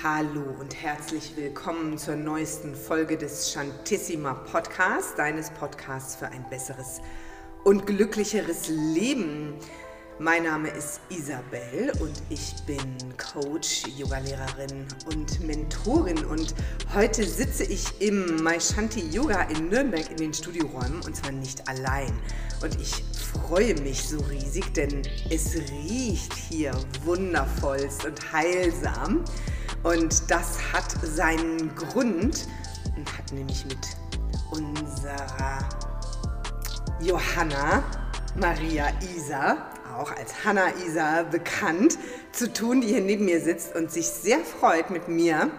Hallo und herzlich willkommen zur neuesten Folge des Shantissima Podcasts, deines Podcasts für ein besseres und glücklicheres Leben. Mein Name ist Isabel und ich bin Coach, Yogalehrerin und Mentorin und heute sitze ich im Maishanti Yoga in Nürnberg in den Studioräumen und zwar nicht allein. Und ich freue mich so riesig, denn es riecht hier wundervollst und heilsam. Und das hat seinen Grund und hat nämlich mit unserer Johanna Maria Isa, auch als Hanna Isa bekannt, zu tun, die hier neben mir sitzt und sich sehr freut mit mir,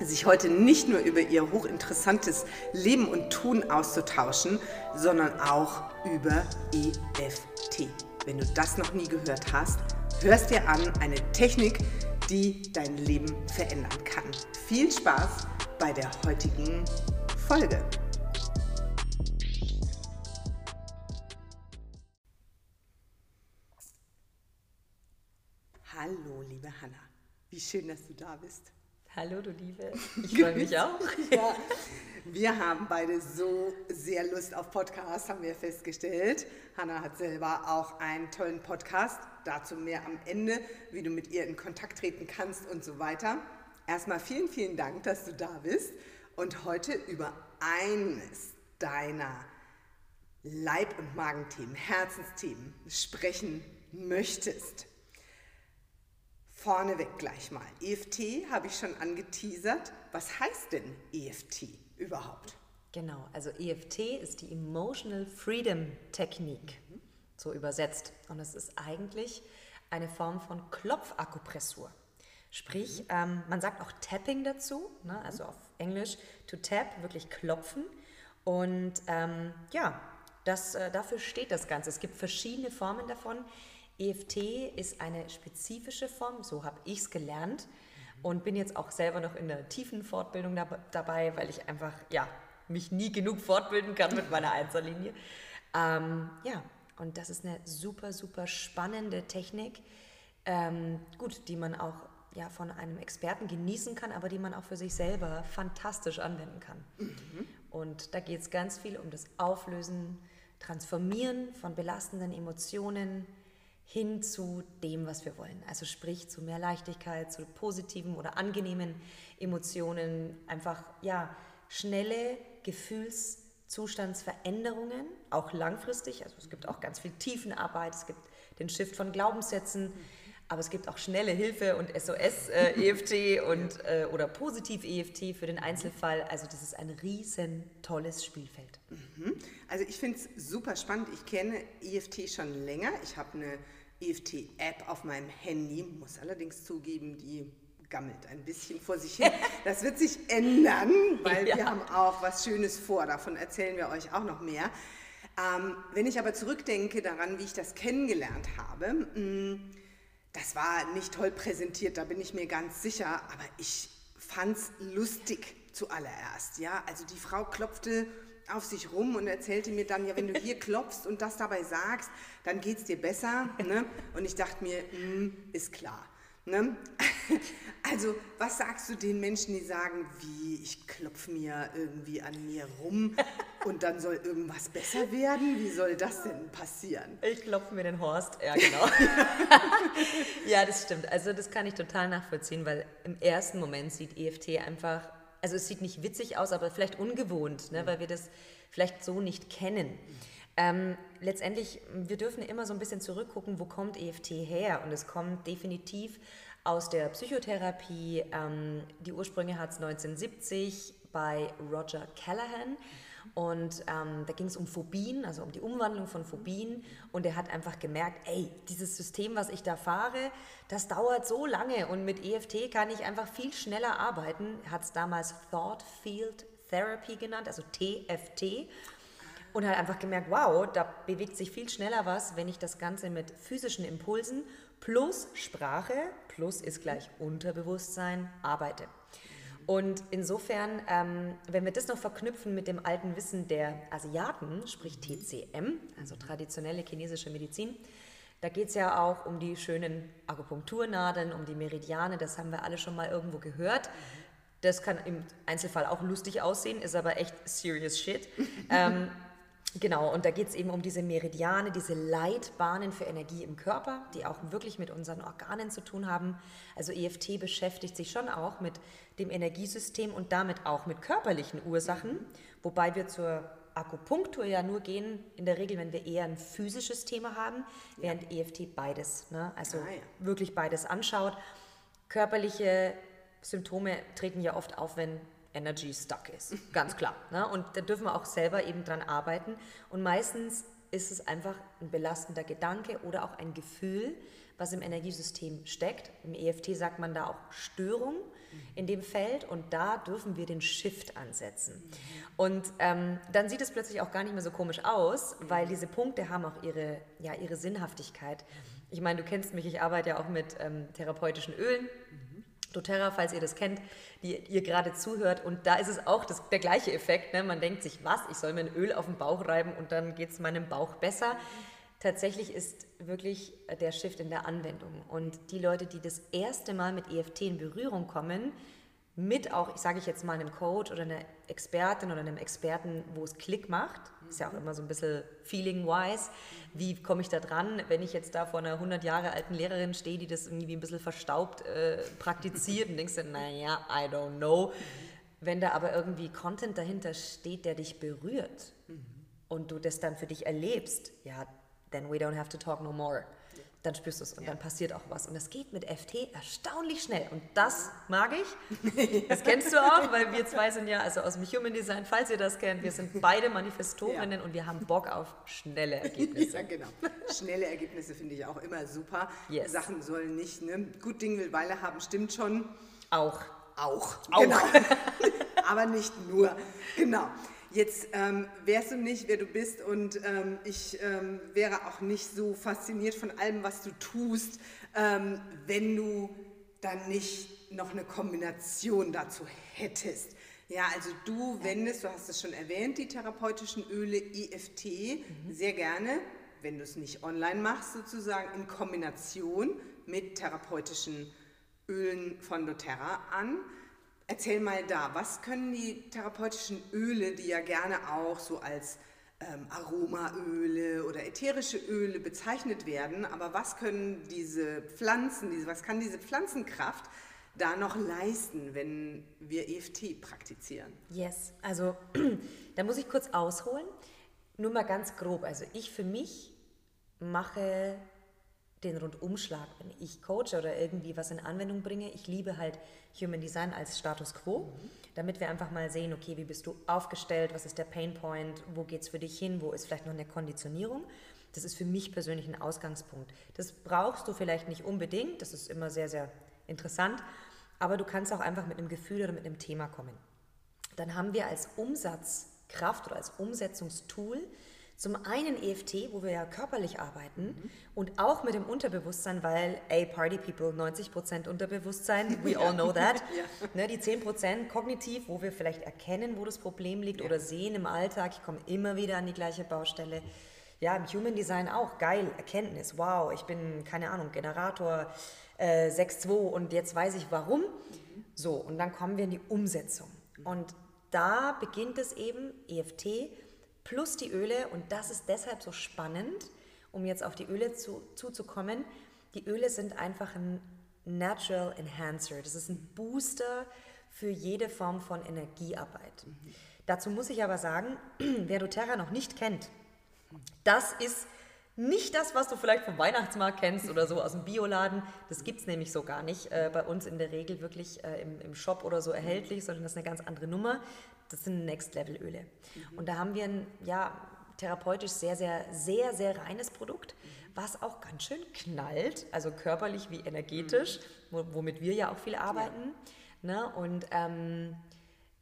sich heute nicht nur über ihr hochinteressantes Leben und Tun auszutauschen, sondern auch über EFT. Wenn du das noch nie gehört hast, hörst dir an, eine Technik, die dein Leben verändern kann. Viel Spaß bei der heutigen Folge. Hallo, liebe Hanna. Wie schön, dass du da bist. Hallo, du Liebe. Ich freue mich auch. ja. Wir haben beide so sehr Lust auf Podcasts, haben wir festgestellt. Hanna hat selber auch einen tollen Podcast. Dazu mehr am Ende, wie du mit ihr in Kontakt treten kannst und so weiter. Erstmal vielen, vielen Dank, dass du da bist und heute über eines deiner Leib- und Magenthemen, Herzensthemen sprechen möchtest. Vorneweg gleich mal. EFT habe ich schon angeteasert. Was heißt denn EFT überhaupt? Genau, also EFT ist die Emotional Freedom Technik, mhm. so übersetzt. Und es ist eigentlich eine Form von Klopfakupressur. Sprich, mhm. ähm, man sagt auch Tapping dazu, ne? also auf Englisch to tap, wirklich klopfen. Und ähm, ja, das, äh, dafür steht das Ganze. Es gibt verschiedene Formen davon. EFT ist eine spezifische Form, so habe ich es gelernt und bin jetzt auch selber noch in der tiefen Fortbildung dabei, weil ich einfach ja, mich nie genug fortbilden kann mit meiner Einzellinie. Ähm, ja, und das ist eine super, super spannende Technik, ähm, gut, die man auch ja, von einem Experten genießen kann, aber die man auch für sich selber fantastisch anwenden kann. Mhm. Und da geht es ganz viel um das Auflösen, Transformieren von belastenden Emotionen, hin zu dem, was wir wollen. Also sprich zu mehr Leichtigkeit, zu positiven oder angenehmen Emotionen, einfach ja, schnelle Gefühlszustandsveränderungen, auch langfristig. Also es gibt auch ganz viel Tiefenarbeit, es gibt den Shift von Glaubenssätzen, aber es gibt auch schnelle Hilfe und SOS-EFT äh, und äh, oder Positiv-EFT für den Einzelfall. Also das ist ein riesen tolles Spielfeld. Mhm. Also ich finde es super spannend. Ich kenne EFT schon länger. Ich habe eine EFT-App auf meinem Handy, muss allerdings zugeben, die gammelt ein bisschen vor sich hin. Das wird sich ändern, weil ja. wir haben auch was Schönes vor. Davon erzählen wir euch auch noch mehr. Ähm, wenn ich aber zurückdenke daran, wie ich das kennengelernt habe, mh, mm, das war nicht toll präsentiert, da bin ich mir ganz sicher, aber ich fand es lustig zuallererst. Ja? Also die Frau klopfte auf sich rum und erzählte mir dann, ja, wenn du hier klopfst und das dabei sagst, dann geht es dir besser. Ne? Und ich dachte mir, mm, ist klar. Ne? Also, was sagst du den Menschen, die sagen, wie, ich klopfe mir irgendwie an mir rum und dann soll irgendwas besser werden? Wie soll das denn passieren? Ich klopfe mir den Horst, ja genau. ja, das stimmt. Also das kann ich total nachvollziehen, weil im ersten Moment sieht EFT einfach also es sieht nicht witzig aus, aber vielleicht ungewohnt, ne, weil wir das vielleicht so nicht kennen. Ähm, letztendlich, wir dürfen immer so ein bisschen zurückgucken, wo kommt EFT her? Und es kommt definitiv aus der Psychotherapie. Ähm, die Ursprünge hat es 1970 bei Roger Callahan. Und ähm, da ging es um Phobien, also um die Umwandlung von Phobien. Und er hat einfach gemerkt, ey, dieses System, was ich da fahre, das dauert so lange. Und mit EFT kann ich einfach viel schneller arbeiten. Er hat es damals Thought Field Therapy genannt, also TFT. Und hat einfach gemerkt, wow, da bewegt sich viel schneller was, wenn ich das Ganze mit physischen Impulsen plus Sprache, plus ist gleich Unterbewusstsein, arbeite. Und insofern, ähm, wenn wir das noch verknüpfen mit dem alten Wissen der Asiaten, sprich TCM, also traditionelle chinesische Medizin, Da geht es ja auch um die schönen Akupunkturnadeln, um die Meridiane, das haben wir alle schon mal irgendwo gehört. Das kann im Einzelfall auch lustig aussehen, ist aber echt serious shit. ähm, genau, und da geht es eben um diese Meridiane, diese Leitbahnen für Energie im Körper, die auch wirklich mit unseren Organen zu tun haben. Also EFT beschäftigt sich schon auch mit dem Energiesystem und damit auch mit körperlichen Ursachen, wobei wir zur Akupunktur ja nur gehen, in der Regel, wenn wir eher ein physisches Thema haben, während EFT beides, ne? also Ah, ja. wirklich beides anschaut. Körperliche Symptome treten ja oft auf, wenn Energy stuck ist, ganz klar. Ne? Und da dürfen wir auch selber eben dran arbeiten. Und meistens ist es einfach ein belastender Gedanke oder auch ein Gefühl, was im Energiesystem steckt. Im EFT sagt man da auch Störung in dem Feld und da dürfen wir den Shift ansetzen. Und ähm, dann sieht es plötzlich auch gar nicht mehr so komisch aus, weil diese Punkte haben auch ihre, ja, ihre Sinnhaftigkeit. Ich meine, du kennst mich, ich arbeite ja auch mit ähm, therapeutischen Ölen doTERRA, falls ihr das kennt, die ihr gerade zuhört. Und da ist es auch das, der gleiche Effekt. Ne? Man denkt sich, was, ich soll mir ein Öl auf den Bauch reiben und dann geht es meinem Bauch besser. Tatsächlich ist wirklich der Shift in der Anwendung. Und die Leute, die das erste Mal mit EFT in Berührung kommen, mit auch, sage ich jetzt mal, einem Coach oder einer Expertin oder einem Experten, wo es Klick macht, ist ja auch immer so ein bisschen feeling-wise, wie komme ich da dran, wenn ich jetzt da vor einer 100 Jahre alten Lehrerin stehe, die das irgendwie ein bisschen verstaubt äh, praktiziert und denkst du, naja, I don't know. Wenn da aber irgendwie Content dahinter steht, der dich berührt und du das dann für dich erlebst, ja, then we don't have to talk no more. Dann spürst du es und dann passiert auch was. Und das geht mit FT erstaunlich schnell. Und das mag ich. Das kennst du auch, weil wir zwei sind ja, also aus dem Human Design, falls ihr das kennt, wir sind beide Manifestorinnen und wir haben Bock auf schnelle Ergebnisse. Ja, genau. Schnelle Ergebnisse finde ich auch immer super. Yes. Sachen sollen nicht, ne? Gut Ding will Weile haben, stimmt schon. Auch. Auch. Auch. Genau. Aber nicht nur. Genau. Jetzt ähm, wärst du nicht, wer du bist und ähm, ich ähm, wäre auch nicht so fasziniert von allem, was du tust, ähm, wenn du dann nicht noch eine Kombination dazu hättest. Ja, also du wendest, du hast es schon erwähnt, die therapeutischen Öle EFT sehr gerne, wenn du es nicht online machst, sozusagen in Kombination mit therapeutischen Ölen von doTERRA an. Erzähl mal da, was können die therapeutischen Öle, die ja gerne auch so als ähm, Aromaöle oder ätherische Öle bezeichnet werden, aber was können diese Pflanzen, diese, was kann diese Pflanzenkraft da noch leisten, wenn wir EFT praktizieren? Yes, also da muss ich kurz ausholen. Nur mal ganz grob. Also ich für mich mache den Rundumschlag, wenn ich coache oder irgendwie was in Anwendung bringe. Ich liebe halt Human Design als Status Quo, damit wir einfach mal sehen, okay, wie bist du aufgestellt, was ist der Pain Point, wo geht es für dich hin, wo ist vielleicht noch eine Konditionierung. Das ist für mich persönlich ein Ausgangspunkt. Das brauchst du vielleicht nicht unbedingt, das ist immer sehr, sehr interessant, aber du kannst auch einfach mit einem Gefühl oder mit einem Thema kommen. Dann haben wir als Umsatzkraft oder als Umsetzungstool zum einen EFT, wo wir ja körperlich arbeiten und auch mit dem Unterbewusstsein, weil, ey, Party People, 90% Unterbewusstsein, we all know that. ne, die 10% kognitiv, wo wir vielleicht erkennen, wo das Problem liegt oder sehen im Alltag, ich komme immer wieder an die gleiche Baustelle. Ja, im Human Design auch, geil, Erkenntnis, wow, ich bin, keine Ahnung, Generator äh, 6.2 und jetzt weiß ich warum. So, und dann kommen wir in die Umsetzung. Und da beginnt es eben, EFT, plus die Öle und das ist deshalb so spannend, um jetzt auf die Öle zu, zuzukommen. Die Öle sind einfach ein Natural Enhancer. Das ist ein Booster für jede Form von Energiearbeit. Dazu muss ich aber sagen, wer doTERRA noch nicht kennt, das ist nicht das, was du vielleicht vom Weihnachtsmarkt kennst oder so aus dem Bioladen. Das gibt es nämlich so gar nicht äh, bei uns in der Regel wirklich äh, im, im Shop oder so erhältlich, sondern das ist eine ganz andere Nummer. Das sind Next-Level-Öle. Und da haben wir ein, ja, therapeutisch sehr, sehr, sehr, sehr reines Produkt, was auch ganz schön knallt, also körperlich wie energetisch, wo, womit wir ja auch viel arbeiten. Ne? Und ähm,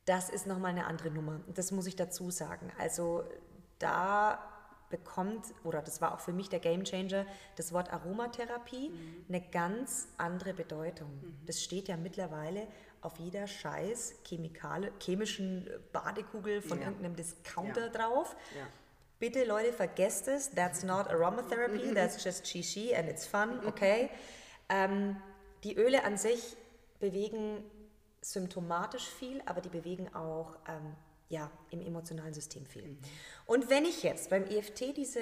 das ist nochmal eine andere Nummer. Das muss ich dazu sagen. Also da bekommt, oder das war auch für mich der Gamechanger, das Wort Aromatherapie eine ganz andere Bedeutung. Das steht ja mittlerweile auf jeder scheiß Chemikale, chemischen Badekugel von Ja. irgendeinem Discounter Ja. drauf. Ja. Bitte Leute, vergesst es. That's not aromatherapy, that's just Shishi and it's fun, okay? Ähm, die Öle an sich bewegen symptomatisch viel, aber die bewegen auch ähm, ja, im emotionalen System viel. Mhm. Und wenn ich jetzt beim EFT diese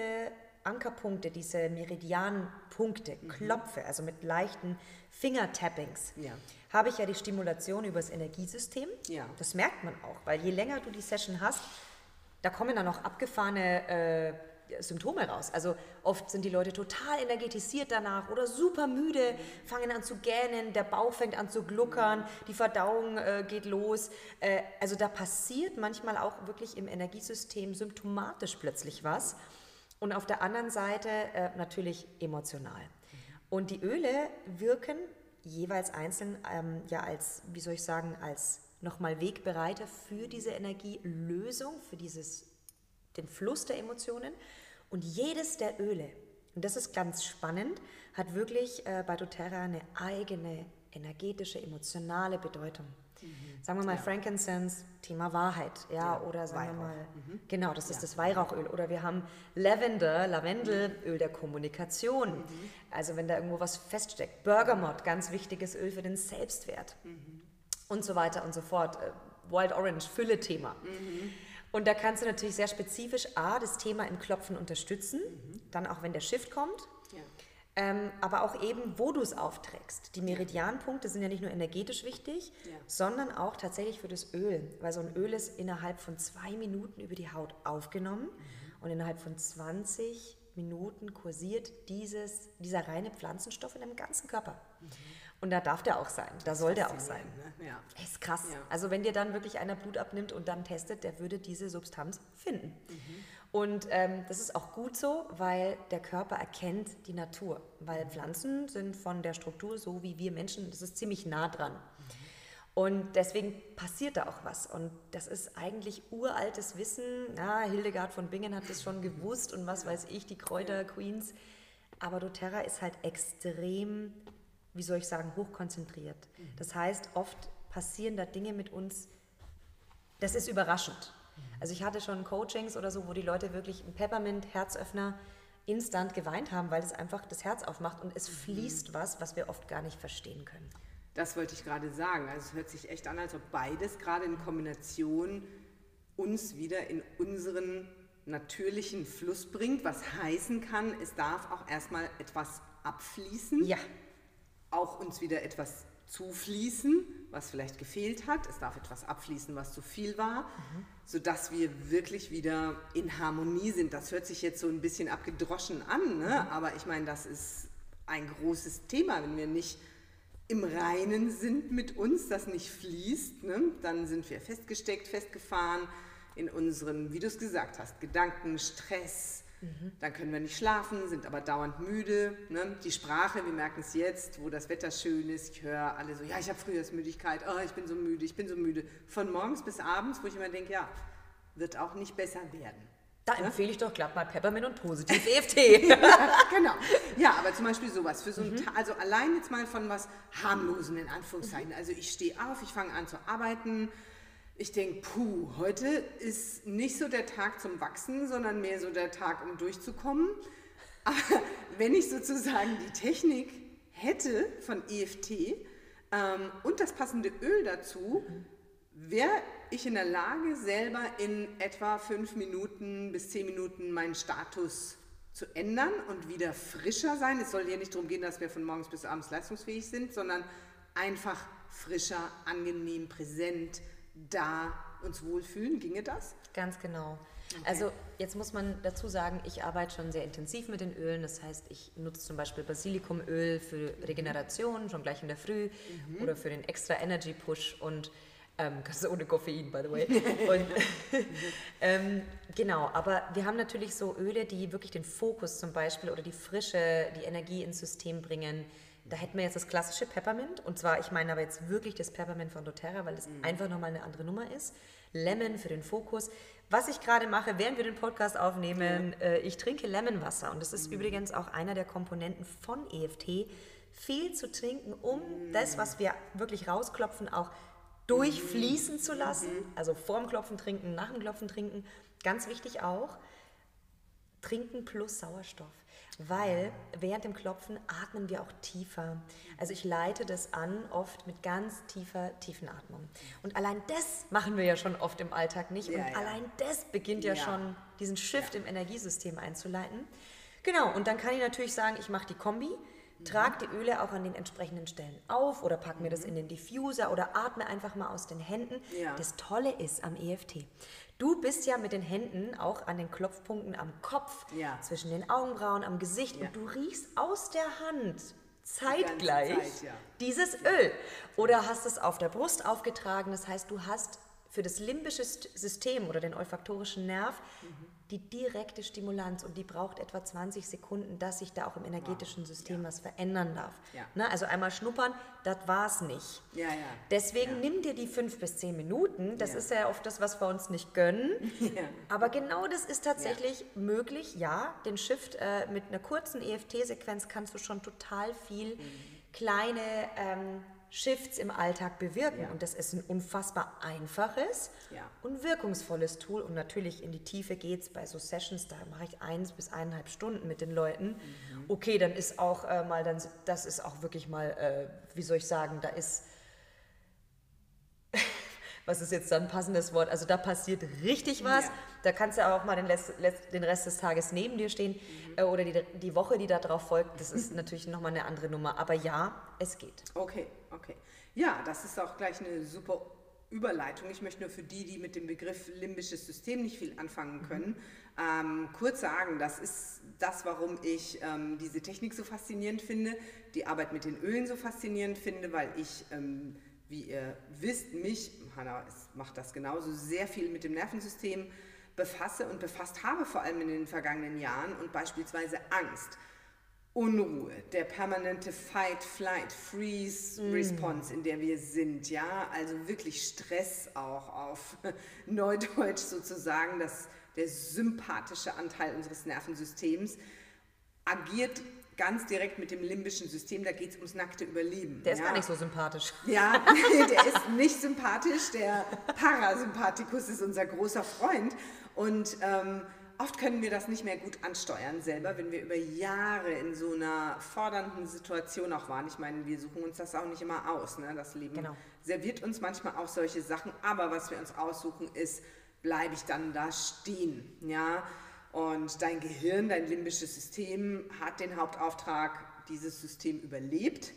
Ankerpunkte, diese Meridianpunkte mhm. klopfe, also mit leichten Fingertappings, ja. habe ich ja die Stimulation übers Energiesystem. Ja. Das merkt man auch, weil je länger du die Session hast, da kommen dann auch abgefahrene äh, Symptome raus. Also oft sind die Leute total energetisiert danach oder super müde, fangen an zu gähnen, der Bauch fängt an zu gluckern, die Verdauung äh, geht los. Äh, also da passiert manchmal auch wirklich im Energiesystem symptomatisch plötzlich was. Und auf der anderen Seite äh, natürlich emotional. Und die Öle wirken jeweils einzeln ähm, ja als, wie soll ich sagen, als nochmal Wegbereiter für diese Energielösung, für dieses den Fluss der Emotionen. Und jedes der Öle, und das ist ganz spannend, hat wirklich äh, bei doTERRA eine eigene energetische, emotionale Bedeutung. Mhm. Sagen wir mal ja. Frankincense, Thema Wahrheit, ja, ja oder sagen Weihrauch. wir mal, mhm. genau, das ist ja. das Weihrauchöl. Oder wir haben Lavender, Lavendelöl der Kommunikation. Mhm. Also wenn da irgendwo was feststeckt. Bergamot, ganz wichtiges Öl für den Selbstwert. Mhm. Und so weiter und so fort. Äh, Wild Orange, Fülle-Thema. Und da kannst du natürlich sehr spezifisch A, das Thema im Klopfen unterstützen, mhm. dann auch wenn der Shift kommt, ja. ähm, aber auch eben, wo du es aufträgst. Die Meridianpunkte sind ja nicht nur energetisch wichtig, ja. sondern auch tatsächlich für das Öl, weil so ein Öl ist innerhalb von zwei Minuten über die Haut aufgenommen mhm. und innerhalb von 20 Minuten kursiert dieses, dieser reine Pflanzenstoff in deinem ganzen Körper. Mhm. Und da darf der auch sein, da soll der auch sein. Ne? Ja. Ist krass. Ja. Also wenn dir dann wirklich einer Blut abnimmt und dann testet, der würde diese Substanz finden. Mhm. Und ähm, das ist auch gut so, weil der Körper erkennt die Natur. Weil Pflanzen sind von der Struktur so wie wir Menschen, das ist ziemlich nah dran. Mhm. Und deswegen passiert da auch was. Und das ist eigentlich uraltes Wissen. Ja, Hildegard von Bingen hat das schon gewusst und was weiß ich, die Kräuter-Queens. Aber doTERRA ist halt extrem wie soll ich sagen, hochkonzentriert. Mhm. Das heißt, oft passieren da Dinge mit uns, das ist überraschend. Mhm. Also ich hatte schon Coachings oder so, wo die Leute wirklich einen Peppermint-Herzöffner instant geweint haben, weil es einfach das Herz aufmacht und es mhm. fließt was, was wir oft gar nicht verstehen können. Das wollte ich gerade sagen. Also es hört sich echt an, als ob beides gerade in Kombination uns wieder in unseren natürlichen Fluss bringt, was heißen kann, es darf auch erstmal etwas abfließen. Ja auch uns wieder etwas zufließen, was vielleicht gefehlt hat. Es darf etwas abfließen, was zu viel war, mhm. sodass wir wirklich wieder in Harmonie sind. Das hört sich jetzt so ein bisschen abgedroschen an, ne? Mhm. aber ich meine, das ist ein großes Thema. Wenn wir nicht im Reinen sind mit uns, das nicht fließt, ne? dann sind wir festgesteckt, festgefahren in unseren, wie du es gesagt hast, Gedanken, Stress, Mhm. Dann können wir nicht schlafen, sind aber dauernd müde. Ne? Die Sprache, wir merken es jetzt, wo das Wetter schön ist. Ich höre alle so, ja, ich habe Frühjahrsmüdigkeit, oh, ich bin so müde, ich bin so müde. Von morgens bis abends, wo ich immer denke, ja, wird auch nicht besser werden. Da ja? empfehle ich doch glatt mal Peppermint und positiv EFT. genau. Ja, aber zum Beispiel sowas für so ein, mhm. also allein jetzt mal von was harmlosen in Anführungszeichen. Mhm. Also ich stehe auf, ich fange an zu arbeiten, ich denke, puh, heute ist nicht so der Tag zum Wachsen, sondern mehr so der Tag, um durchzukommen. Aber wenn ich sozusagen die Technik hätte von EFT ähm, und das passende Öl dazu, wäre ich in der Lage, selber in etwa fünf Minuten bis zehn Minuten meinen Status zu ändern und wieder frischer sein. Es soll hier nicht darum gehen, dass wir von morgens bis abends leistungsfähig sind, sondern einfach frischer, angenehm, präsent, da uns wohlfühlen? Ginge das? Ganz genau. Okay. Also jetzt muss man dazu sagen, ich arbeite schon sehr intensiv mit den Ölen. Das heißt, ich nutze zum Beispiel Basilikumöl für Regeneration, schon gleich in der Früh, mhm. oder für den extra Energy Push und ähm, ganz ohne Koffein, by the way. Und, ähm, genau, aber wir haben natürlich so Öle, die wirklich den Fokus zum Beispiel oder die Frische, die Energie ins System bringen, da hätten wir jetzt das klassische Peppermint. Und zwar, ich meine aber jetzt wirklich das Peppermint von doTERRA, weil es mhm. einfach nochmal eine andere Nummer ist. Lemon für den Fokus. Was ich gerade mache, während wir den Podcast aufnehmen, ja. äh, ich trinke Lemonwasser. Und das ist mhm. übrigens auch einer der Komponenten von EFT. Viel zu trinken, um mhm. das, was wir wirklich rausklopfen, auch durchfließen zu lassen. Mhm. Also vorm Klopfen trinken, nach dem Klopfen trinken. Ganz wichtig auch. Trinken plus Sauerstoff. Weil während dem Klopfen atmen wir auch tiefer. Also ich leite das an, oft mit ganz tiefer Tiefenatmung. Und allein das machen wir ja schon oft im Alltag nicht. Ja, und ja. allein das beginnt ja, Ja. schon diesen Shift im Energiesystem einzuleiten. Genau, und dann kann ich natürlich sagen, ich mache die Kombi, trage die Öle auch an den entsprechenden Stellen auf oder packe mir das in den Diffuser oder atme einfach mal aus den Händen. Ja. Das Tolle ist am EFT, du bist ja mit den Händen auch an den Klopfpunkten am Kopf, Ja. zwischen den Augenbrauen, am Gesicht Ja. und du riechst aus der Hand zeitgleich Zeit, ja. dieses Öl. Oder hast es auf der Brust aufgetragen, das heißt, du hast für das limbische St- System oder den olfaktorischen Nerv die direkte Stimulanz und die braucht etwa 20 Sekunden, dass sich da auch im energetischen System was verändern darf. Ja. Ne, also einmal schnuppern, das war's nicht. Ja, ja. Deswegen Ja. nimm dir die fünf bis zehn Minuten. Das Ja. ist ja oft das, was wir uns nicht gönnen. Ja. Aber genau das ist tatsächlich möglich. Ja, den Shift äh, mit einer kurzen EFT-Sequenz kannst du schon total viel kleine ähm, Shifts im Alltag bewirken. Ja. Und das ist ein unfassbar einfaches Ja. und wirkungsvolles Tool. Und natürlich in die Tiefe geht es bei so Sessions, da mache ich eins bis eineinhalb Stunden mit den Leuten. Okay, dann ist auch äh, mal, dann, das ist auch wirklich mal, äh, wie soll ich sagen, da ist was ist jetzt dann ein passendes Wort? Also da passiert richtig was. Ja. Da kannst du auch mal den, Rest, den Rest des Tages neben dir stehen Mhm. äh, oder die, die Woche, die da drauf folgt. Das ist natürlich nochmal eine andere Nummer. Aber ja, es geht. Okay, okay. Ja, das ist auch gleich eine super Überleitung. Ich möchte nur für die, die mit dem Begriff limbisches System nicht viel anfangen können, ähm, kurz sagen, das ist das, warum ich ähm, diese Technik so faszinierend finde, die Arbeit mit den Ölen so faszinierend finde, weil ich, ähm, wie ihr wisst, mich, Hanna macht das genauso, sehr viel mit dem Nervensystem befasse und befasst habe, vor allem in den vergangenen Jahren und beispielsweise Angst. Unruhe, der permanente Fight, Flight, Freeze Response, in der wir sind, ja, also wirklich Stress auch auf Neudeutsch sozusagen, dass der sympathische Anteil unseres Nervensystems agiert ganz direkt mit dem limbischen System, da geht es ums nackte Überleben. Der ist ja. gar nicht so sympathisch. Ja, der ist nicht sympathisch. Der Parasympathikus ist unser großer Freund. Und ähm, oft können wir das nicht mehr gut ansteuern selber, wenn wir über Jahre in so einer fordernden Situation auch waren. Ich meine, wir suchen uns das auch nicht immer aus. Ne? Das Leben Genau. serviert uns manchmal auch solche Sachen. Aber was wir uns aussuchen, ist, bleibe ich dann da stehen. Ja? Und dein Gehirn, dein limbisches System hat den Hauptauftrag, dieses System überlebt.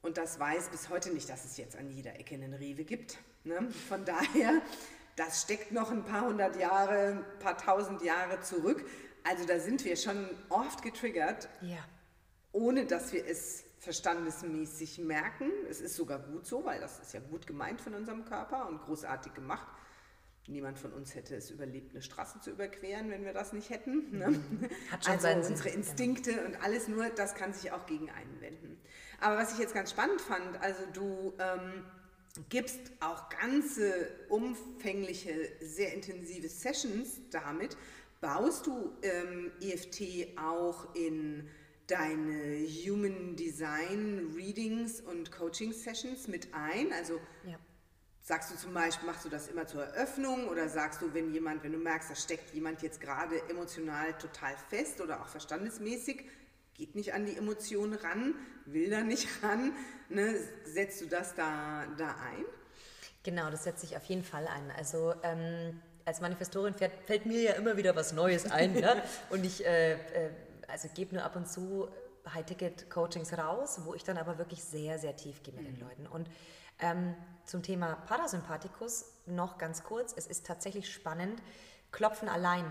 Und das weiß bis heute nicht, dass es jetzt an jeder Ecke einen Rewe gibt. Ne? Von daher, das steckt noch ein paar hundert Jahre, ein paar tausend Jahre zurück. Also da sind wir schon oft getriggert, Ja. ohne dass wir es verstandesmäßig merken. Es ist sogar gut so, weil das ist ja gut gemeint von unserem Körper und großartig gemacht. Niemand von uns hätte es überlebt, eine Straße zu überqueren, wenn wir das nicht hätten. Ne? Hat schon also unsere genau. Instinkte und alles nur, das kann sich auch gegen einen wenden. Aber was ich jetzt ganz spannend fand, also du ähm, gibst auch ganze umfängliche, sehr intensive Sessions damit. Baust du ähm, EFT auch in deine Human Design Readings und Coaching Sessions mit ein? Also ja. Sagst du zum Beispiel, machst du das immer zur Eröffnung oder sagst du, wenn jemand, wenn du merkst, da steckt jemand jetzt gerade emotional total fest oder auch verstandesmäßig, geht nicht an die Emotionen ran, will da nicht ran, ne, setzt du das da, da ein? Genau, das setze ich auf jeden Fall ein. Also ähm, als Manifestorin fällt, fällt mir ja immer wieder was Neues ein. ne? Und ich äh, äh, also gebe nur ab und zu High-Ticket-Coachings raus, wo ich dann aber wirklich sehr, sehr tief gehe mit den Leuten. Und ähm, zum Thema Parasympathikus noch ganz kurz. Es ist tatsächlich spannend. Klopfen allein,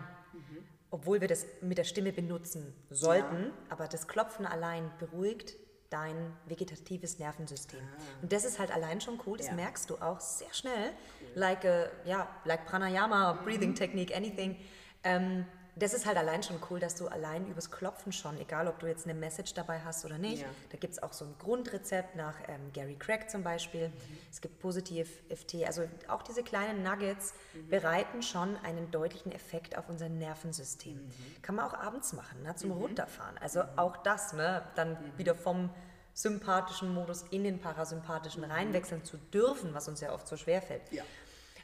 obwohl wir das mit der Stimme benutzen sollten, aber das Klopfen allein beruhigt dein vegetatives Nervensystem. Und das ist halt allein schon cool, das Ja. merkst du auch sehr schnell. Like, a, ja, like Pranayama, Breathing Technique, anything. Ähm, das ist halt allein schon cool, dass du allein übers Klopfen schon, egal ob du jetzt eine Message dabei hast oder nicht, Ja. da gibt es auch so ein Grundrezept nach ähm, Gary Craig zum Beispiel. Es gibt Positiv FT. Also auch diese kleinen Nuggets bereiten schon einen deutlichen Effekt auf unser Nervensystem. Kann man auch abends machen, ne, zum Runterfahren. Also auch das, ne, dann wieder vom sympathischen Modus in den parasympathischen reinwechseln zu dürfen, was uns ja oft so schwer fällt. Ja.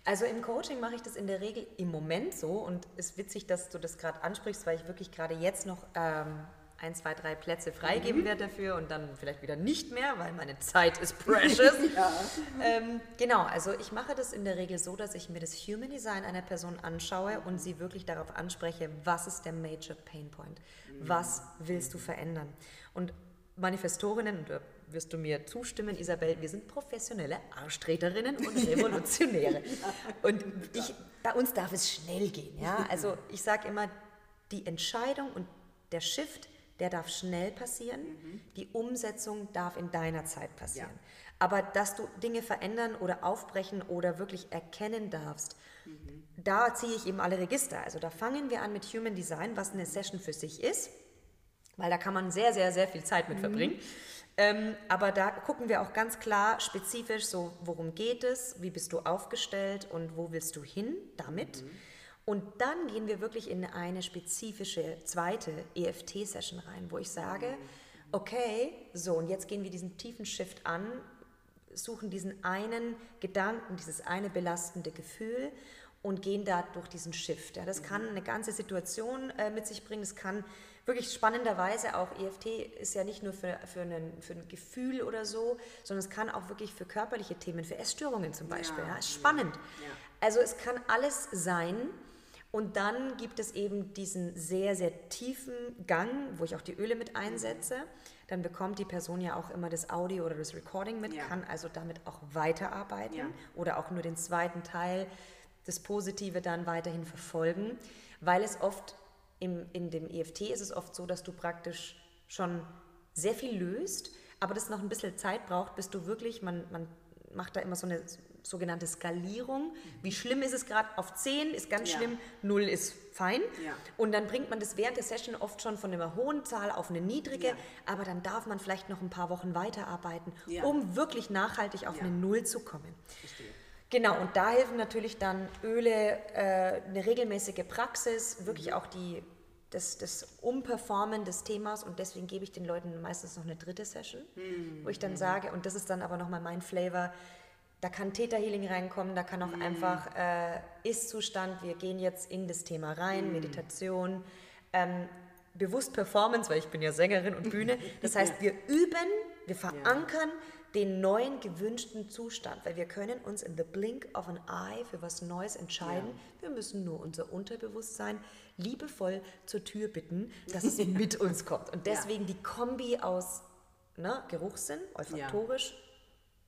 Also im Coaching mache ich das in der Regel im Moment so und es ist witzig, dass du das gerade ansprichst, weil ich wirklich gerade jetzt noch ähm, ein, zwei, drei Plätze freigeben mhm. werde dafür und dann vielleicht wieder nicht mehr, weil meine Zeit ist precious. ja. ähm, genau, also ich mache das in der Regel so, dass ich mir das Human Design einer Person anschaue und sie wirklich darauf anspreche, was ist der Major Pain Point? Was willst du verändern? Und Manifestorinnen, und da wirst du mir zustimmen, Isabel, wir sind professionelle Arschtreterinnen und Revolutionäre. Und ich, bei uns darf es schnell gehen. Ja? Also ich sage immer, die Entscheidung und der Shift der darf schnell passieren. Mhm. Die Umsetzung darf in deiner Zeit passieren. Ja. Aber dass du Dinge verändern oder aufbrechen oder wirklich erkennen darfst, mhm. da ziehe ich eben alle Register. Also da fangen wir an mit Human Design, was eine Session für sich ist, weil da kann man sehr, sehr, sehr viel Zeit mit mhm. verbringen. Ähm, aber da gucken wir auch ganz klar spezifisch so, worum geht es, wie bist du aufgestellt und wo willst du hin damit. Mhm. Und dann gehen wir wirklich in eine spezifische zweite EFT-Session rein, wo ich sage, okay, so und jetzt gehen wir diesen tiefen Shift an, suchen diesen einen Gedanken, dieses eine belastende Gefühl und gehen da durch diesen Shift. Ja, das kann eine ganze Situation äh, mit sich bringen, das kann wirklich spannenderweise auch EFT ist ja nicht nur für, für, einen, für ein Gefühl oder so, sondern es kann auch wirklich für körperliche Themen, für Essstörungen zum Beispiel. Ja, ja spannend. Ja. Also es kann alles sein und dann gibt es eben diesen sehr, sehr tiefen Gang, wo ich auch die Öle mit einsetze. Dann bekommt die Person ja auch immer das Audio oder das Recording mit, ja. kann also damit auch weiterarbeiten ja. oder auch nur den zweiten Teil, das Positive dann weiterhin verfolgen, weil es oft im, in dem EFT ist es oft so, dass du praktisch schon sehr viel löst, aber das noch ein bisschen Zeit braucht, bis du wirklich, man, man macht da immer so eine sogenannte Skalierung. Wie schlimm ist es gerade? Auf 10 ist ganz ja. schlimm, 0 ist fein. Ja. Und dann bringt man das während der Session oft schon von einer hohen Zahl auf eine niedrige, ja. aber dann darf man vielleicht noch ein paar Wochen weiterarbeiten, um wirklich nachhaltig auf eine 0 zu kommen. Verstehe. Genau, und da helfen natürlich dann Öle, äh, eine regelmäßige Praxis, wirklich mhm. auch die, das, das Umperformen des Themas und deswegen gebe ich den Leuten meistens noch eine dritte Session, mhm. wo ich dann mhm. sage, und das ist dann aber nochmal mein Flavor, da kann Täterhealing reinkommen, da kann auch mm. einfach äh, Ist-Zustand, wir gehen jetzt in das Thema rein, mm. Meditation, ähm, bewusst Performance, weil ich bin ja Sängerin und Bühne. Das heißt, wir üben, wir verankern ja. Den neuen gewünschten Zustand, weil wir können uns in the blink of an eye für was Neues entscheiden. Ja. Wir müssen nur unser Unterbewusstsein liebevoll zur Tür bitten, dass es mit uns kommt. Und deswegen ja. die Kombi aus ne, Geruchssinn, olfaktorisch,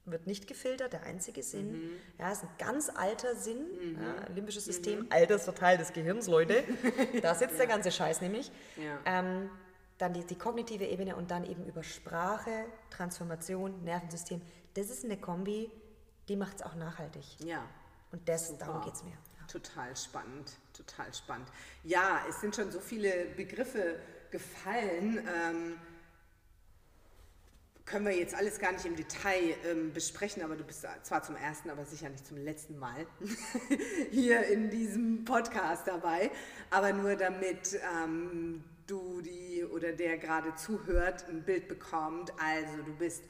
wird nicht gefiltert, der einzige Sinn. Mhm. Ja, ist ein ganz alter Sinn. Mhm. Ja, limbisches System, mhm. alter Teil des Gehirns, Leute. Da sitzt ja. der ganze Scheiß nämlich. Ja. Ähm, dann die, die, kognitive Ebene und dann eben über Sprache, Transformation, Nervensystem. Das ist eine Kombi, die macht es auch nachhaltig. Ja. Und das, Super. darum geht es mir. Ja. Total spannend, total spannend. Ja, es sind schon so viele Begriffe gefallen. Ähm, können wir jetzt alles gar nicht im Detail ähm, besprechen, aber du bist zwar zum ersten, aber sicher nicht zum letzten Mal hier in diesem Podcast dabei, aber nur damit ähm, du die oder der gerade zuhört ein Bild bekommt. Also du bist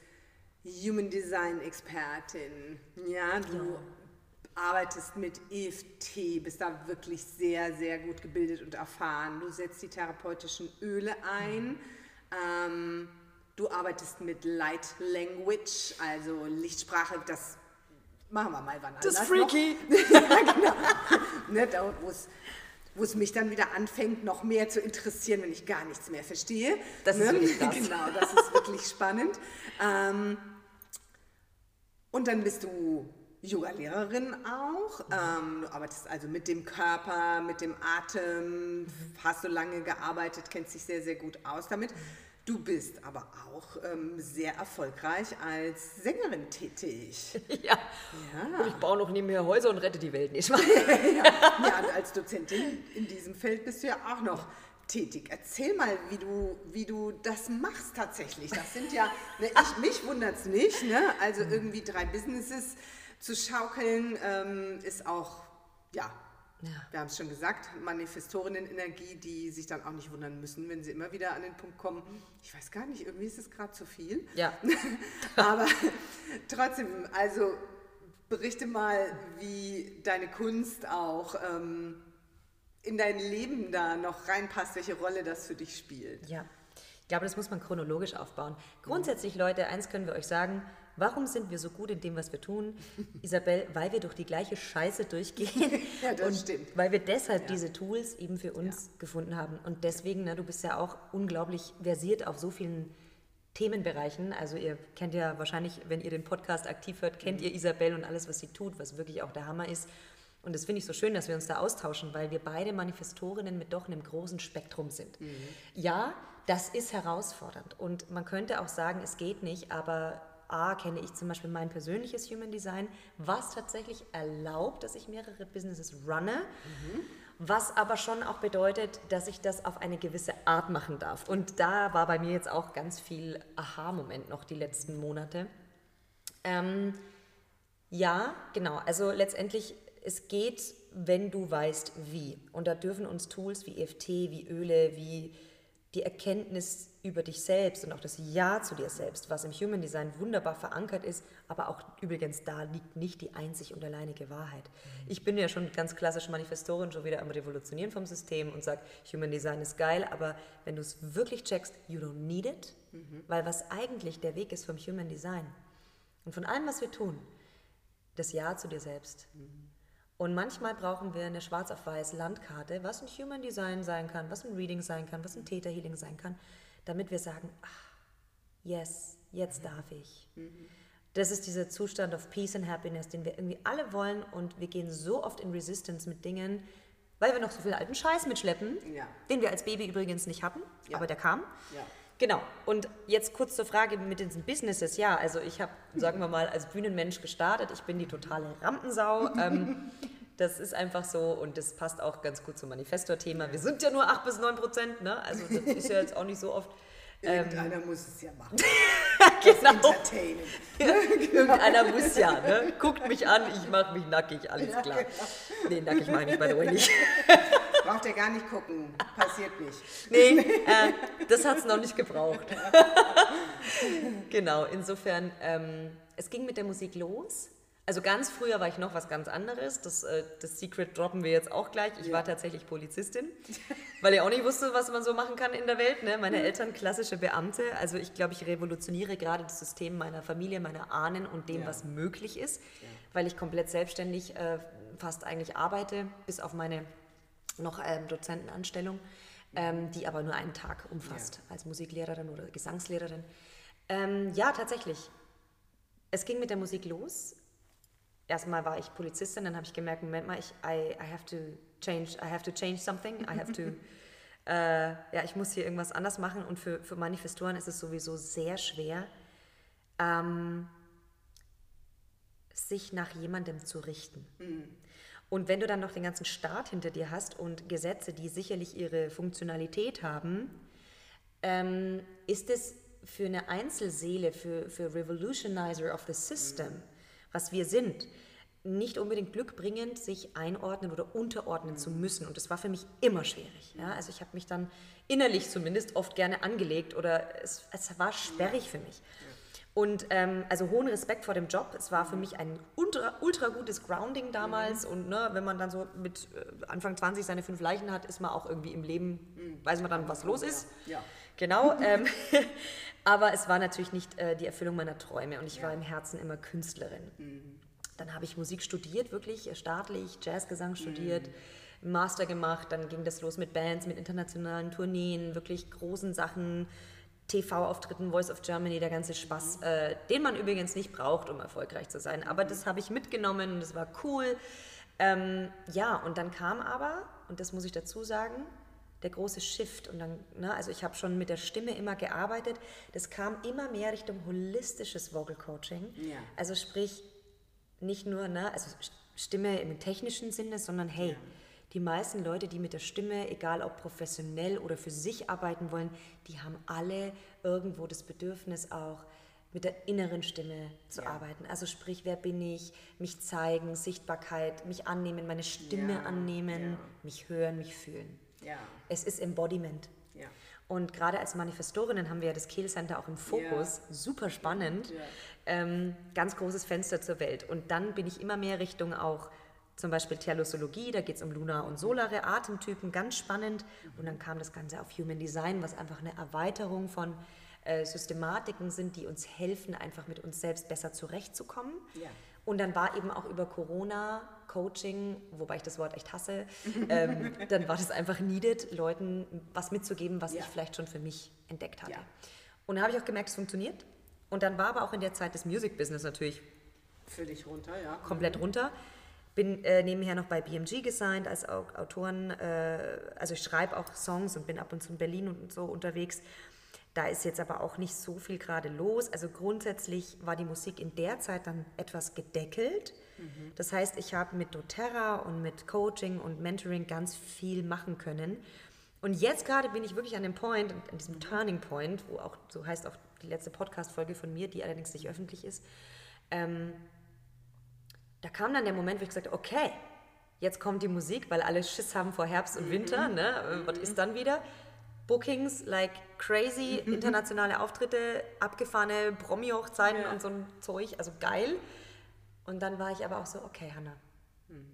Human Design Expertin, ja, du ja. arbeitest mit EFT, bist da wirklich sehr, sehr gut gebildet und erfahren. Du setzt die therapeutischen Öle ein. Ähm, Du arbeitest mit Light Language, also Lichtsprache, das machen wir mal wann anders. Das ist freaky. ja, genau. ne, da, wo es mich dann wieder anfängt, noch mehr zu interessieren, wenn ich gar nichts mehr verstehe. Das ne? ist wirklich das. Genau, das ist wirklich spannend. Ähm, und dann bist du Yoga-Lehrerin auch. Ähm, du arbeitest also mit dem Körper, mit dem Atem, hast du lange gearbeitet, kennst dich sehr, sehr gut aus damit. Du bist aber auch ähm, sehr erfolgreich als Sängerin tätig. Ja. ja. Und ich baue noch nebenher Häuser und rette die Welt nicht. ja. ja, und als Dozentin in diesem Feld bist du ja auch noch tätig. Erzähl mal, wie du, wie du das machst tatsächlich. Das sind ja, ne, ich, mich wundert es nicht, ne? also irgendwie drei Businesses zu schaukeln ähm, ist auch, ja, ja. Wir haben es schon gesagt, Manifestorinnen-Energie, die sich dann auch nicht wundern müssen, wenn sie immer wieder an den Punkt kommen, ich weiß gar nicht, irgendwie ist es gerade zu viel. Ja. Aber trotzdem, also berichte mal, wie deine Kunst auch ähm, in dein Leben da noch reinpasst, welche Rolle das für dich spielt. Ja, ich glaube, das muss man chronologisch aufbauen. Grundsätzlich, Leute, eins können wir euch sagen, Warum sind wir so gut in dem, was wir tun? Isabel, weil wir durch die gleiche Scheiße durchgehen. ja, das und stimmt. Weil wir deshalb Ja. diese Tools eben für uns Ja. gefunden haben. Und deswegen, ne, du bist ja auch unglaublich versiert auf so vielen Themenbereichen. Also ihr kennt ja wahrscheinlich, wenn ihr den Podcast aktiv hört, kennt Mhm. ihr Isabel und alles, was sie tut, was wirklich auch der Hammer ist. Und das finde ich so schön, dass wir uns da austauschen, weil wir beide Manifestorinnen mit doch einem großen Spektrum sind. Mhm. Ja, das ist herausfordernd. Und man könnte auch sagen, es geht nicht, aber A, kenne ich zum Beispiel mein persönliches Human Design, was tatsächlich erlaubt, dass ich mehrere Businesses runne, was aber schon auch bedeutet, dass ich das auf eine gewisse Art machen darf. Und da war bei mir jetzt auch ganz viel Aha-Moment noch die letzten Monate. Ähm, ja, genau. Also letztendlich, es geht, wenn du weißt, wie. Und da dürfen uns Tools wie EFT, wie Öle, wie die Erkenntnis über dich selbst und auch das Ja zu dir selbst, was im Human Design wunderbar verankert ist, aber auch übrigens da liegt nicht die einzig und alleinige Wahrheit. Ich bin ja schon ganz klassisch Manifestorin, schon wieder am Revolutionieren vom System und sage, Human Design ist geil, aber wenn du es wirklich checkst, you don't need it, weil was eigentlich der Weg ist vom Human Design und von allem, was wir tun, das Ja zu dir selbst. Und manchmal brauchen wir eine schwarz auf weiß Landkarte, was ein Human Design sein kann, was ein Reading sein kann, was ein Theta Healing sein kann, damit wir sagen, ah, yes, jetzt darf ich. Das ist dieser Zustand of Peace and Happiness, den wir irgendwie alle wollen und wir gehen so oft in Resistance mit Dingen, weil wir noch so viel alten Scheiß mitschleppen, Ja. den wir als Baby übrigens nicht hatten, Ja. aber der kam. Ja. Genau. Und jetzt kurz zur Frage mit diesen Businesses. Ja, also ich habe, sagen wir mal, als Bühnenmensch gestartet. Ich bin die totale Rampensau. ähm, das ist einfach so und das passt auch ganz gut zum Manifestor-Thema. Wir sind ja nur 8 bis 9 Prozent, ne? Also das ist ja jetzt auch nicht so oft. Irgendeiner muss es ja machen. genau. Entertainen. Irgendeiner muss ja, ne? Guckt mich an, ich mache mich nackig, alles klar. Nee, nackig mache ich mich the way nicht. Braucht ihr gar nicht gucken. Passiert nicht. Nee, äh, das hat es noch nicht gebraucht. genau, insofern, ähm, es ging mit der Musik los. Also ganz früher war ich noch was ganz anderes. Das, äh, das Secret droppen wir jetzt auch gleich. Ich Ja. war tatsächlich Polizistin, weil ich auch nicht wusste, was man so machen kann in der Welt. Ne? Meine Eltern klassische Beamte. Also ich glaube, ich revolutioniere gerade das System meiner Familie, meiner Ahnen und dem, Ja. was möglich ist, weil ich komplett selbstständig äh, fast eigentlich arbeite, bis auf meine noch ähm, Dozentenanstellung, ähm, die aber nur einen Tag umfasst als Musiklehrerin oder Gesangslehrerin. Ähm, ja, tatsächlich. Es ging mit der Musik los. Erstmal war ich Polizistin, dann habe ich gemerkt, Moment mal, ich, I, I have to change, I have to change something, I have to, äh, ja, ich muss hier irgendwas anders machen. Und für, für Manifestoren ist es sowieso sehr schwer, ähm, sich nach jemandem zu richten. Und wenn du dann noch den ganzen Staat hinter dir hast und Gesetze, die sicherlich ihre Funktionalität haben, ähm, ist es für eine Einzelseele, für, für Revolutionizer of the System, was wir sind, nicht unbedingt glückbringend, sich einordnen oder unterordnen zu müssen. Und das war für mich immer schwierig. Ja? Also ich habe mich dann innerlich zumindest oft gerne angelegt oder es, es war sperrig für mich. Und ähm, also hohen Respekt vor dem Job. Es war für mich ein ultra, ultra gutes Grounding damals. Und ne, wenn man dann so mit äh, Anfang 20 seine fünf Leichen hat, ist man auch irgendwie im Leben, weiß man dann, was los ist. Ja. Genau. Ähm, aber es war natürlich nicht äh, die Erfüllung meiner Träume und ich war im Herzen immer Künstlerin. Dann habe ich Musik studiert, wirklich äh, staatlich, Jazzgesang studiert, Master gemacht. Dann ging das los mit Bands, mit internationalen Tourneen, wirklich großen Sachen. TV-Auftritten, Voice of Germany, der ganze Spaß, äh, den man übrigens nicht braucht, um erfolgreich zu sein. Aber das habe ich mitgenommen und das war cool. Ähm, ja, und dann kam aber, und das muss ich dazu sagen, der große Shift. Und dann, ne, also ich habe schon mit der Stimme immer gearbeitet. Das kam immer mehr Richtung holistisches Vocal Coaching. Ja. Also sprich, nicht nur, ne, also Stimme im technischen Sinne, sondern hey, die meisten Leute, die mit der Stimme, egal ob professionell oder für sich arbeiten wollen, die haben alle irgendwo das Bedürfnis auch mit der inneren Stimme zu Ja. arbeiten. Also sprich, wer bin ich, mich zeigen, Sichtbarkeit, mich annehmen, meine Stimme Ja, annehmen, ja. mich hören, mich fühlen. Ja. Es ist Embodiment. Ja. Und gerade als Manifestorinnen haben wir ja das Kehl Center auch im Fokus. Ja. Super spannend. Ja. Ähm, ganz großes Fenster zur Welt. Und dann bin ich immer mehr Richtung auch zum Beispiel Terlosologie, da geht es um lunar und solare Atemtypen, ganz spannend. Und dann kam das Ganze auf Human Design, was einfach eine Erweiterung von äh, Systematiken sind, die uns helfen, einfach mit uns selbst besser zurechtzukommen. Ja. Und dann war eben auch über Corona Coaching, wobei ich das Wort echt hasse, ähm, dann war das einfach needed, Leuten was mitzugeben, was ja. ich vielleicht schon für mich entdeckt hatte. Ja. Und dann habe ich auch gemerkt, es funktioniert. Und dann war aber auch in der Zeit das Music Business natürlich dich runter, ja. Komplett mhm. runter. Bin äh, nebenher noch bei BMG gesigned als Autoren, äh, also ich schreibe auch Songs und bin ab und zu in Berlin und so unterwegs. Da ist jetzt aber auch nicht so viel gerade los. Also grundsätzlich war die Musik in der Zeit dann etwas gedeckelt. Mhm. Das heißt, ich habe mit doTERRA und mit Coaching und Mentoring ganz viel machen können. Und jetzt gerade bin ich wirklich an dem Point, an diesem Turning Point, wo auch, so heißt auch die letzte Podcast-Folge von mir, die allerdings nicht öffentlich ist. Ähm, da kam dann der Moment, wo ich gesagt habe, okay, jetzt kommt die Musik, weil alle Schiss haben vor Herbst und Winter. Mhm. Ne? Was ist dann wieder? Bookings like crazy, mhm. internationale Auftritte, abgefahrene Promi-Hochzeiten ja. und so ein Zeug, also geil. Und dann war ich aber auch so, okay, Hannah, mhm.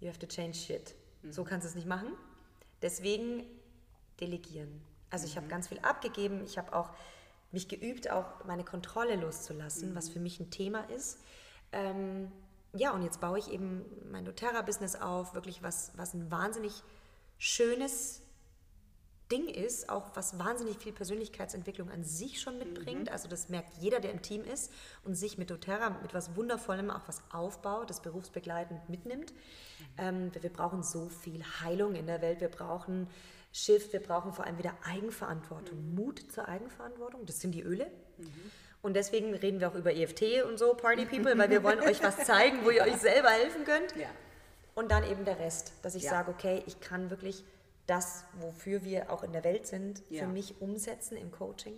you have to change shit. Mhm. So kannst du es nicht machen. Deswegen delegieren. Also ich habe ganz viel abgegeben. Ich habe auch mich geübt, auch meine Kontrolle loszulassen, was mhm. für mich ein Thema ist. Ähm, ja, und jetzt baue ich eben mein doTERRA-Business auf, wirklich was, was ein wahnsinnig schönes Ding ist, auch was wahnsinnig viel Persönlichkeitsentwicklung an sich schon mitbringt. Mhm. Also das merkt jeder, der im Team ist und sich mit doTERRA, mit was Wundervollem auch was aufbaut, das berufsbegleitend mitnimmt. Mhm. Ähm, wir, wir, brauchen so viel Heilung in der Welt. Wir brauchen Shift, wir brauchen vor allem wieder Eigenverantwortung, mhm. Mut zur Eigenverantwortung. Das sind die Öle. Mhm. Und deswegen reden wir auch über EFT und so, Party People, weil wir wollen euch was zeigen, wo ihr euch selber helfen könnt. Ja. Und dann eben der Rest, dass ich ja. sage, okay, ich kann wirklich das, wofür wir auch in der Welt sind, ja. für mich umsetzen im Coaching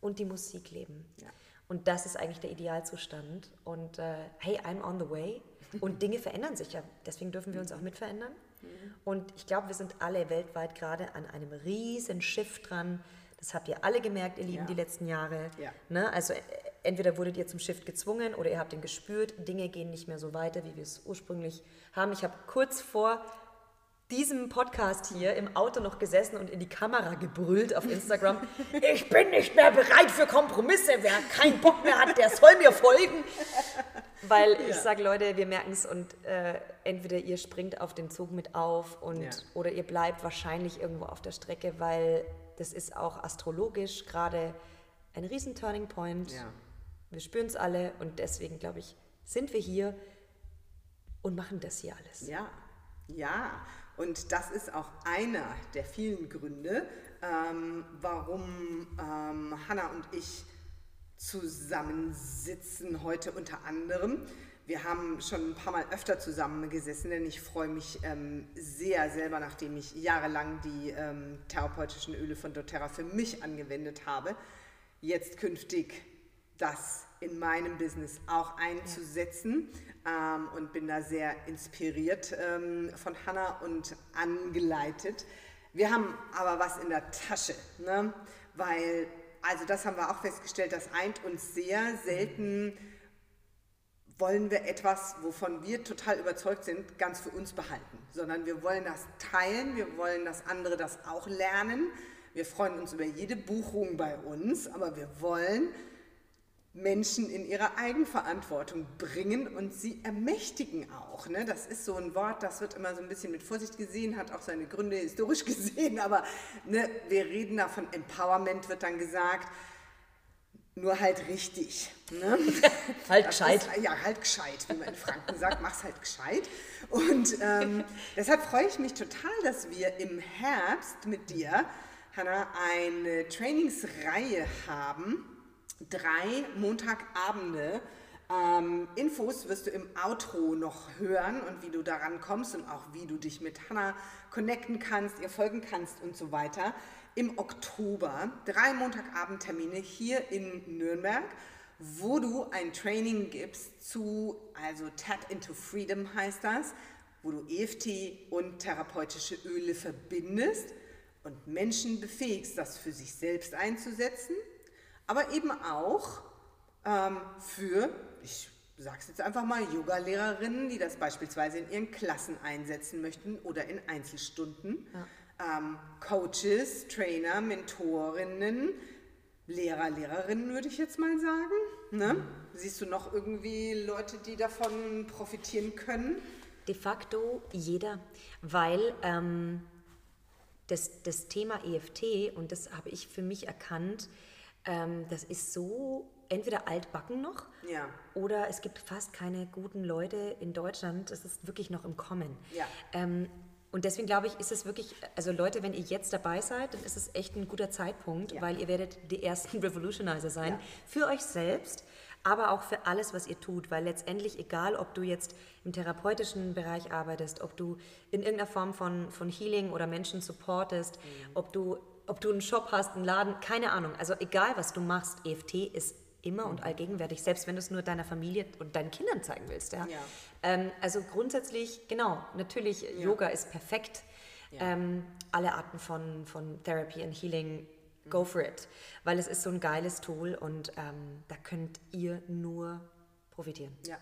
und die Musik leben. Ja. Und das ist eigentlich der Idealzustand. Und äh, hey, I'm on the way. Und Dinge verändern sich ja. Deswegen dürfen wir uns auch mitverändern. Mhm. Und ich glaube, wir sind alle weltweit gerade an einem riesen Shift dran. Das habt ihr alle gemerkt, ihr Lieben, ja. die letzten Jahre. Ja. Ne? Also äh, entweder wurdet ihr zum Shift gezwungen oder ihr habt ihn gespürt. Dinge gehen nicht mehr so weiter, wie wir es ursprünglich haben. Ich habe kurz vor diesem Podcast hier im Auto noch gesessen und in die Kamera gebrüllt auf Instagram. Ich bin nicht mehr bereit für Kompromisse. Wer keinen Bock mehr hat, der soll mir folgen. Weil ich sage, Leute, wir merken es und äh, entweder ihr springt auf den Zug mit auf und, ja. oder ihr bleibt wahrscheinlich irgendwo auf der Strecke, weil das ist auch astrologisch gerade ein riesen Turning Point. Ja. Wir spüren es alle und deswegen, glaube ich, sind wir hier und machen das hier alles. Ja, ja. Und das ist auch einer der vielen Gründe, ähm, warum ähm, Hanna und ich zusammensitzen heute unter anderem. Wir haben schon ein paar Mal öfter zusammengesessen, denn ich freue mich ähm, sehr selber, nachdem ich jahrelang die ähm, therapeutischen Öle von doTERRA für mich angewendet habe, jetzt künftig das in meinem Business auch einzusetzen ähm, und bin da sehr inspiriert ähm, von Hannah und angeleitet. Wir haben aber was in der Tasche, ne? weil, also das haben wir auch festgestellt, das eint uns sehr selten wollen wir etwas, wovon wir total überzeugt sind, ganz für uns behalten, sondern wir wollen das teilen, wir wollen, dass andere das auch lernen. Wir freuen uns über jede Buchung bei uns, aber wir wollen, Menschen in ihre Eigenverantwortung bringen und sie ermächtigen auch. Ne? Das ist so ein Wort, das wird immer so ein bisschen mit Vorsicht gesehen, hat auch seine Gründe historisch gesehen, aber ne, wir reden da von Empowerment, wird dann gesagt, nur halt richtig. Ne? halt das gescheit. Ist, ja, halt gescheit, wie man in Franken sagt, mach's halt gescheit. Und ähm, deshalb freue ich mich total, dass wir im Herbst mit dir, Hanna, eine Trainingsreihe haben drei Montagabende. Ähm, Infos wirst du im Outro noch hören und wie du daran kommst und auch wie du dich mit Hannah connecten kannst, ihr folgen kannst und so weiter. Im Oktober drei Montagabendtermine hier in Nürnberg, wo du ein Training gibst zu, also Tap into Freedom heißt das, wo du EFT und therapeutische Öle verbindest und Menschen befähigst, das für sich selbst einzusetzen, aber eben auch ähm, für, ich sage es jetzt einfach mal, Yoga-Lehrerinnen, die das beispielsweise in ihren Klassen einsetzen möchten oder in Einzelstunden, ja. ähm, Coaches, Trainer, Mentorinnen, Lehrer, Lehrerinnen würde ich jetzt mal sagen. Ne? Siehst du noch irgendwie Leute, die davon profitieren können? De facto jeder, weil ähm, das, das Thema EFT, und das habe ich für mich erkannt, ähm, das ist so entweder altbacken noch ja. oder es gibt fast keine guten Leute in Deutschland. Das ist wirklich noch im Kommen. Ja. Ähm, und deswegen glaube ich, ist es wirklich, also Leute, wenn ihr jetzt dabei seid, dann ist es echt ein guter Zeitpunkt, ja. weil ihr werdet die ersten Revolutionizer sein für euch selbst aber auch für alles, was ihr tut, weil letztendlich egal, ob du jetzt im therapeutischen Bereich arbeitest, ob du in irgendeiner Form von, von Healing oder Menschen supportest, mhm. ob, du, ob du einen Shop hast, einen Laden, keine Ahnung, also egal, was du machst, EFT ist immer und mhm. allgegenwärtig, selbst wenn du es nur deiner Familie und deinen Kindern zeigen willst. Ja? ja. Ähm, also grundsätzlich, genau, natürlich, ja. Yoga ist perfekt. Ja. Ähm, alle Arten von, von Therapy und Healing go for it. Weil es ist so ein geiles Tool und ähm, da könnt ihr nur profitieren. Ja.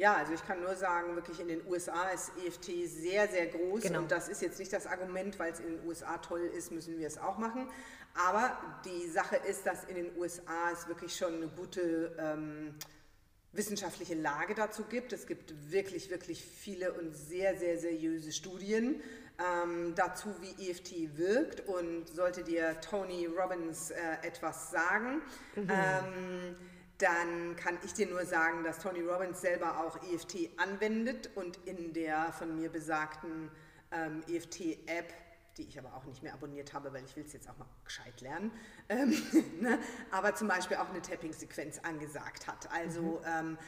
Ja, also ich kann nur sagen, wirklich in den USA ist EFT sehr, sehr groß. Genau. Und das ist jetzt nicht das Argument, weil es in den USA toll ist, müssen wir es auch machen. Aber die Sache ist, dass in den USA es wirklich schon eine gute ähm, wissenschaftliche Lage dazu gibt. Es gibt wirklich, wirklich viele und sehr, sehr seriöse Studien ähm, dazu, wie EFT wirkt. Und sollte dir Tony Robbins äh, etwas sagen, mhm. ähm, dann kann ich dir nur sagen, dass Tony Robbins selber auch EFT anwendet und in der von mir besagten ähm, EFT-App die ich aber auch nicht mehr abonniert habe, weil ich will es jetzt auch mal gescheit lernen, ähm, ne? aber zum Beispiel auch eine Tapping-Sequenz angesagt hat. Also mhm. ähm,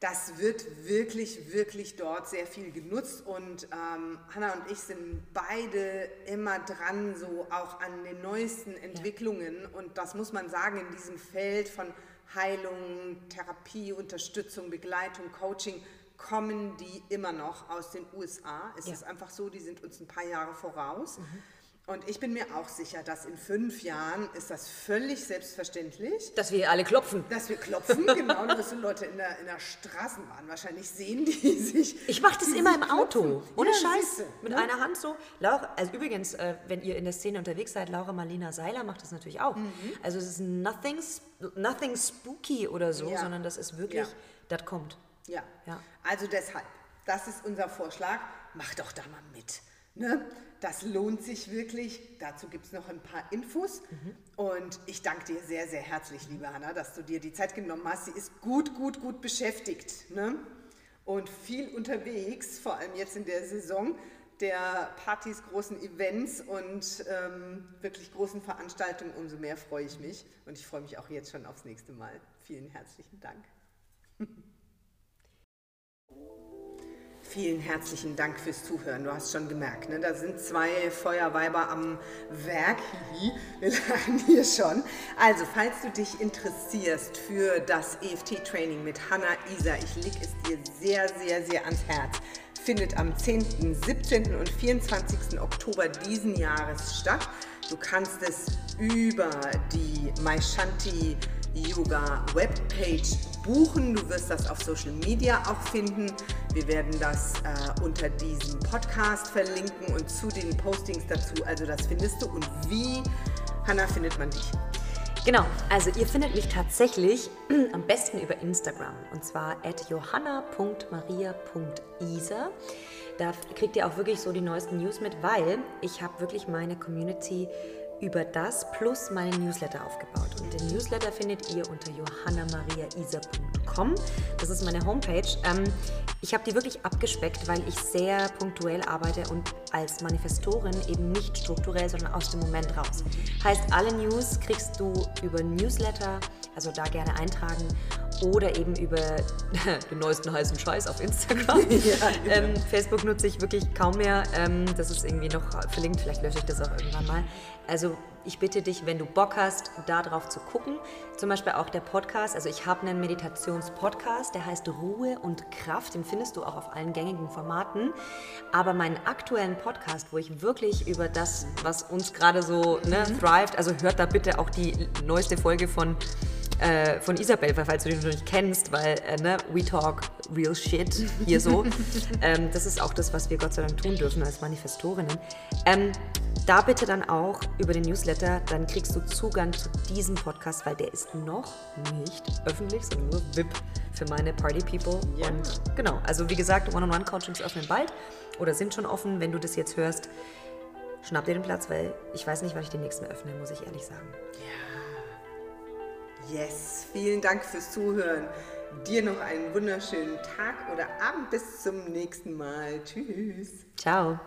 das wird wirklich, wirklich dort sehr viel genutzt und ähm, Hanna und ich sind beide immer dran, so auch an den neuesten Entwicklungen ja. und das muss man sagen in diesem Feld von Heilung, Therapie, Unterstützung, Begleitung, Coaching kommen die immer noch aus den USA. Es ja. ist einfach so, die sind uns ein paar Jahre voraus. Mhm. Und ich bin mir auch sicher, dass in fünf Jahren ist das völlig selbstverständlich. Dass wir alle klopfen. Dass wir klopfen, genau. Da wirst du Leute in der, in der Straßenbahn wahrscheinlich sehen, die sich. Ich mache das immer im Auto. Ohne ja, Scheiß. Mit ne? einer Hand so. Laura, also übrigens, äh, wenn ihr in der Szene unterwegs seid, Laura Marlina Seiler macht das natürlich auch. Mhm. Also es ist nothing, nothing spooky oder so, ja. sondern das ist wirklich, ja. das kommt. Ja. ja. Also deshalb, das ist unser Vorschlag. Mach doch da mal mit. Ne? Das lohnt sich wirklich. Dazu gibt es noch ein paar Infos. Mhm. Und ich danke dir sehr, sehr herzlich, liebe Hanna, dass du dir die Zeit genommen hast. Sie ist gut, gut, gut beschäftigt. Ne? Und viel unterwegs, vor allem jetzt in der Saison der Partys, großen Events und ähm, wirklich großen Veranstaltungen. Umso mehr freue ich mich. Und ich freue mich auch jetzt schon aufs nächste Mal. Vielen herzlichen Dank. Vielen herzlichen Dank fürs Zuhören. Du hast schon gemerkt, ne? da sind zwei Feuerweiber am Werk. Wir lachen hier schon. Also, falls du dich interessierst für das EFT-Training mit Hanna Isa, ich lege es dir sehr, sehr, sehr ans Herz, findet am 10., 17. und 24. Oktober diesen Jahres statt. Du kannst es über die MyShanti Yoga Webpage buchen. Du wirst das auf Social Media auch finden. Wir werden das äh, unter diesem Podcast verlinken und zu den Postings dazu. Also das findest du. Und wie, Hanna, findet man dich? Genau, also ihr findet mich tatsächlich am besten über Instagram und zwar at johanna.maria.isa. Da kriegt ihr auch wirklich so die neuesten News mit, weil ich habe wirklich meine Community über das plus meinen Newsletter aufgebaut. Und den Newsletter findet ihr unter johannamariaisa.com. Das ist meine Homepage. Ähm, ich habe die wirklich abgespeckt, weil ich sehr punktuell arbeite und als Manifestorin eben nicht strukturell, sondern aus dem Moment raus. Heißt, alle News kriegst du über Newsletter, also da gerne eintragen oder eben über den neuesten heißen Scheiß auf Instagram. ja, genau. ähm, Facebook nutze ich wirklich kaum mehr. Ähm, das ist irgendwie noch verlinkt, vielleicht lösche ich das auch irgendwann mal. Also ich bitte dich, wenn du Bock hast, da drauf zu gucken. Zum Beispiel auch der Podcast. Also ich habe einen Meditationspodcast, der heißt Ruhe und Kraft. Den findest du auch auf allen gängigen Formaten. Aber meinen aktuellen Podcast, wo ich wirklich über das, was uns gerade so ne, mhm. thrived, also hört da bitte auch die neueste Folge von äh, von Isabel, falls du den noch nicht kennst, weil äh, ne, we talk real shit hier so. ähm, das ist auch das, was wir Gott sei Dank tun dürfen als Manifestorinnen. Ähm, da bitte dann auch über den Newsletter, dann kriegst du Zugang zu diesem Podcast, weil der ist noch nicht öffentlich, sondern nur VIP für meine Party People. Ja. Und genau, also wie gesagt, One-on-One-Coachings öffnen bald oder sind schon offen. Wenn du das jetzt hörst, schnapp dir den Platz, weil ich weiß nicht, wann ich den nächsten öffne, muss ich ehrlich sagen. Ja. Yes, vielen Dank fürs Zuhören. Dir noch einen wunderschönen Tag oder Abend. Bis zum nächsten Mal. Tschüss. Ciao.